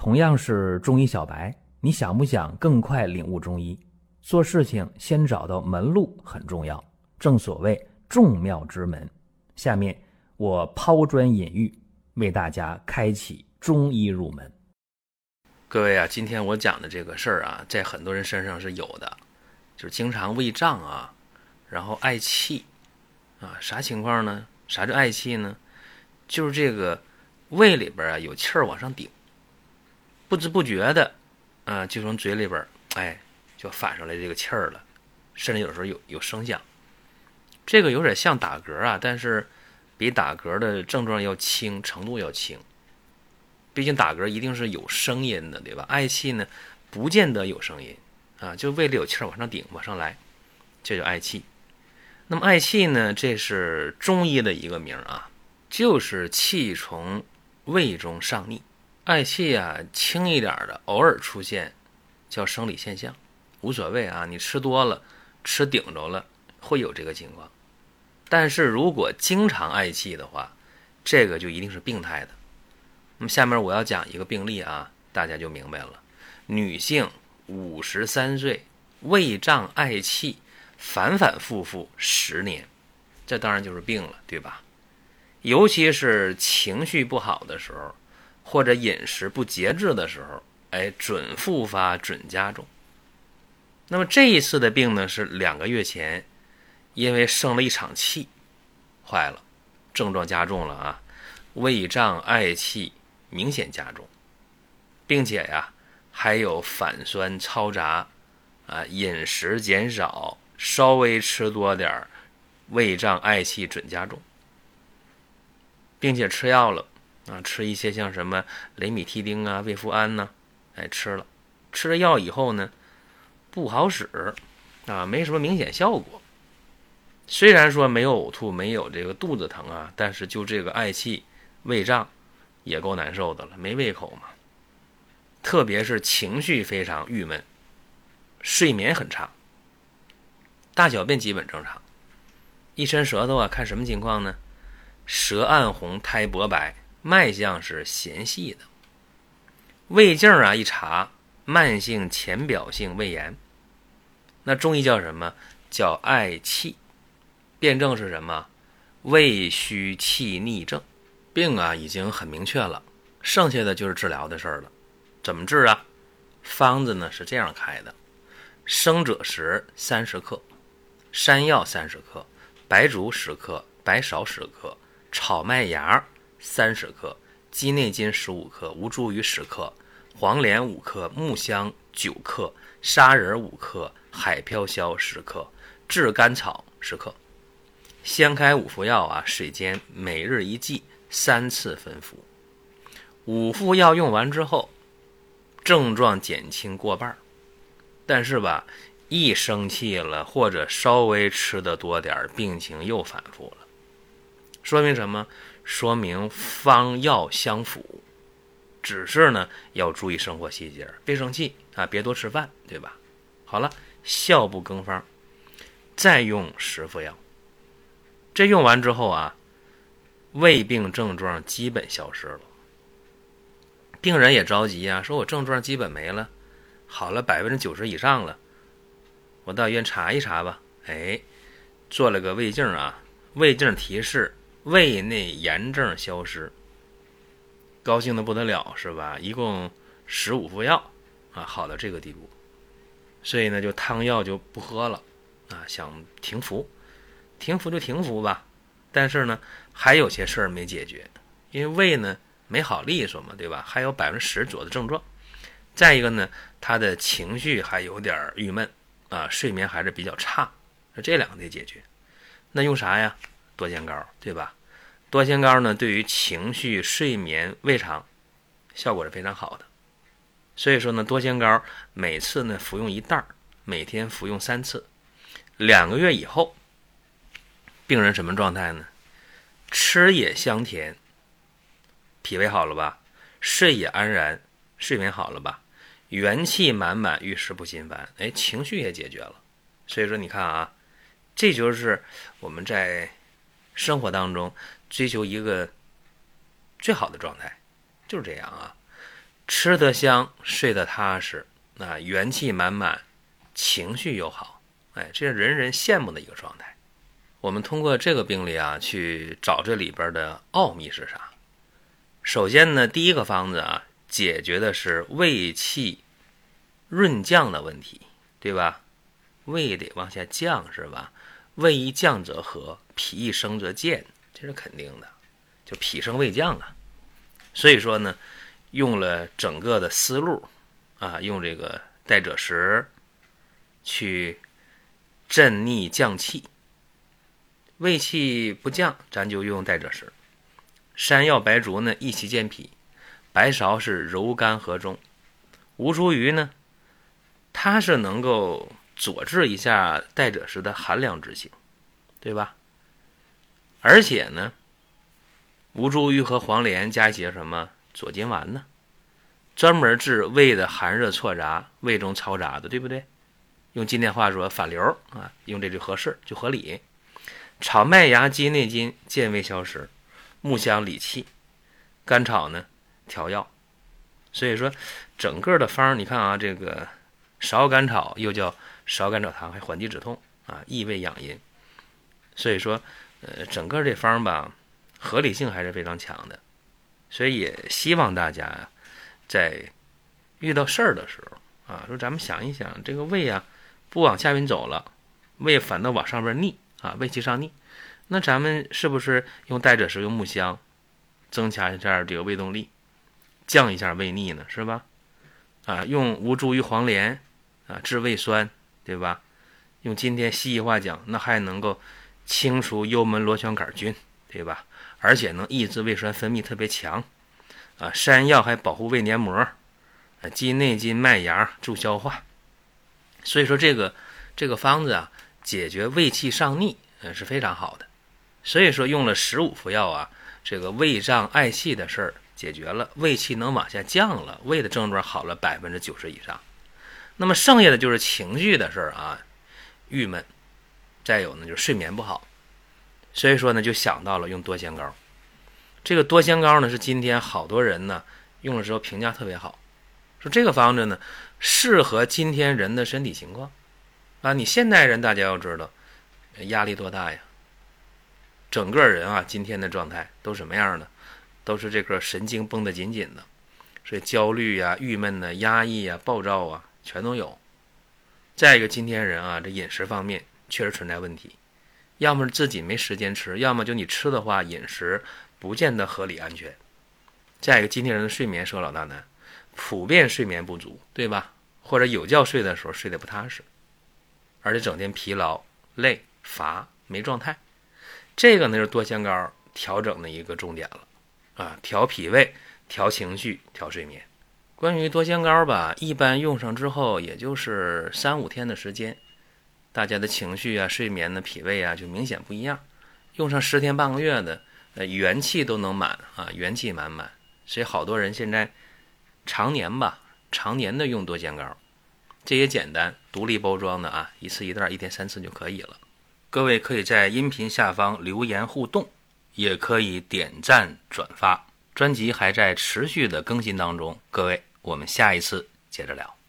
同样是中医小白，你想不想更快领悟中医？做事情先找到门路很重要，正所谓众妙之门。下面我抛砖引玉，为大家开启中医入门。各位啊，今天我讲的这个事儿啊，在很多人身上是有的，就是经常胃胀啊，然后嗳气啊，啥情况呢？啥叫嗳气呢？就是这个胃里边啊有气儿往上顶，不知不觉的啊就从嘴里边哎就反出来这个气儿了，甚至有时候有有声响。这个有点像打嗝啊，但是比打嗝的症状要轻，程度要轻。毕竟打嗝一定是有声音的，对吧？嗳气呢，不见得有声音啊，就胃里有气儿往上顶，往上来，这叫嗳气。那么嗳气呢，这是中医的一个名啊，就是气从胃中上逆。嗳气啊，轻一点的，偶尔出现，叫生理现象，无所谓啊。你吃多了，吃顶着了，会有这个情况。但是如果经常嗳气的话，这个就一定是病态的。那么下面我要讲一个病例啊，大家就明白了。女性五十三岁，胃胀嗳气，反反复复十年，这当然就是病了，对吧？尤其是情绪不好的时候，或者饮食不节制的时候，哎，准复发，准加重。那么这一次的病呢，是两个月前，因为生了一场气，坏了，症状加重了啊，胃胀嗳气明显加重，并且呀，还有反酸嘈杂，啊，饮食减少，稍微吃多点儿，胃胀嗳气准加重。并且吃药了啊，吃一些像什么雷米替丁啊、胃复安呐，哎，吃了，吃了药以后呢，不好使啊，没什么明显效果。虽然说没有呕吐，没有这个肚子疼啊，但是就这个嗳气、胃胀，也够难受的了，没胃口嘛。特别是情绪非常郁闷，睡眠很差，大小便基本正常，一伸舌头啊，看什么情况呢？舌暗红，苔薄白，脉象是弦细的。胃镜啊一查，慢性浅表性胃炎。那中医叫什么？叫嗳气。辩证是什么？胃虚气逆症。病啊已经很明确了，剩下的就是治疗的事儿了。怎么治啊？方子呢是这样开的：生赭石三十克，山药三十克，白术十克，白芍十克。炒麦芽三十克，鸡内金十五克，吴茱萸十克，黄连五克，木香九克，砂仁五克，海飘消十克，炙甘草十克，先开五服药啊，水煎，每日一剂，三次分服。五副药用完之后，症状减轻过半但是吧，一生气了或者稍微吃的多点病情又反复了。说明什么？说明方药相符，只是呢要注意生活细节，别生气啊，别多吃饭，对吧？好了，效不更方，再用十副药。这用完之后啊，胃病症状基本消失了。病人也着急啊，说我症状基本没了，好了百分之九十以上了，我到医院查一查吧。哎，做了个胃镜啊，胃镜提示。胃内炎症消失，高兴的不得了，是吧？一共十五副药啊，好到这个地步，所以呢，就汤药就不喝了啊，想停服，停服就停服吧。但是呢，还有些事儿没解决，因为胃呢没好利索嘛，对吧？还有百分之十左右的症状。再一个呢，他的情绪还有点郁闷啊，睡眠还是比较差，这两个得解决。那用啥呀？多仙膏，对吧？多仙膏呢，对于情绪、睡眠、胃肠，效果是非常好的。所以说呢，多仙膏每次呢服用一袋儿，每天服用三次，两个月以后，病人什么状态呢？吃也香甜，脾胃好了吧？睡也安然，睡眠好了吧？元气满满，遇事不心烦，哎，情绪也解决了。所以说，你看啊，这就是我们在。生活当中追求一个最好的状态，就是这样啊。吃得香，睡得踏实，啊，元气满满，情绪又好，哎，这是人人羡慕的一个状态。我们通过这个病例啊，去找这里边的奥秘是啥？首先呢，第一个方子啊，解决的是胃气润降的问题，对吧？胃得往下降，是吧？胃一降则和，脾一升则健，这是肯定的，就脾升胃降啊。所以说呢。用了整个的思路，啊，用这个代赭石去镇逆降气，胃气不降，咱就用代赭石。山药、白术呢，益气健脾；白芍是柔肝和中；吴茱萸呢，它是能够佐治一下代赭石的寒凉之性，对吧？而且呢，吴茱萸和黄连加一些什么？左金丸呢，专门治胃的寒热错杂、胃中嘈杂的，对不对？用今天话说，反流啊，用这就合适，就合理。炒麦芽鸡内金，健胃消食；木香理气，甘草呢调药。所以说，整个的方儿你看啊，这个芍甘草又叫芍甘草汤，还缓急止痛啊，益胃养阴。所以说，呃，整个这方吧，合理性还是非常强的。所以也希望大家，在遇到事儿的时候啊，说咱们想一想，这个胃啊不往下边走了，胃反倒往上边逆啊，胃气上逆，那咱们是不是用代赭石、用木香，增强一下这个胃动力，降一下胃逆呢？是吧？啊，用吴茱萸、黄连啊治胃酸，对吧？用今天西医话讲，那还能够清除幽门螺旋杆菌，对吧？而且能抑制胃酸分泌特别强，啊，山药还保护胃黏膜，啊，鸡内金、麦芽助消化，所以说这个这个方子啊，解决胃气上逆，嗯，是非常好的。所以说用了十五服药啊，这个胃胀嗳气的事儿解决了，胃气能往下降了，胃的症状好了百分之九十以上。那么剩下的就是情绪的事儿啊，郁闷，再有呢就是睡眠不好。所以说呢，就想到了用多仙膏。这个多仙膏呢，是今天好多人呢用的时候评价特别好，说这个方子呢适合今天人的身体情况啊。你现代人大家要知道，压力多大呀？整个人啊，今天的状态都什么样的？都是这个神经绷得紧紧的，所以焦虑呀、郁闷呐、压抑呀、暴躁啊，全都有。再一个，今天人啊，这饮食方面确实存在问题。要么是自己没时间吃，要么就你吃的话，饮食不见得合理安全。再一个，今天人的睡眠是个老大难，普遍睡眠不足，对吧？或者有觉睡的时候睡得不踏实，而且整天疲劳、累、乏、没状态。这个呢是多香膏调整的一个重点了啊，调脾胃、调情绪、调睡眠。关于多香膏吧，一般用上之后也就是三五天的时间。大家的情绪啊、睡眠呢、脾胃啊，就明显不一样。用上十天半个月的，呃，元气都能满啊，元气满满。所以好多人现在常年吧，常年的用多仙膏，这也简单，独立包装的啊，一次一袋，一天三次就可以了。各位可以在音频下方留言互动，也可以点赞转发。专辑还在持续的更新当中，各位，我们下一次接着聊。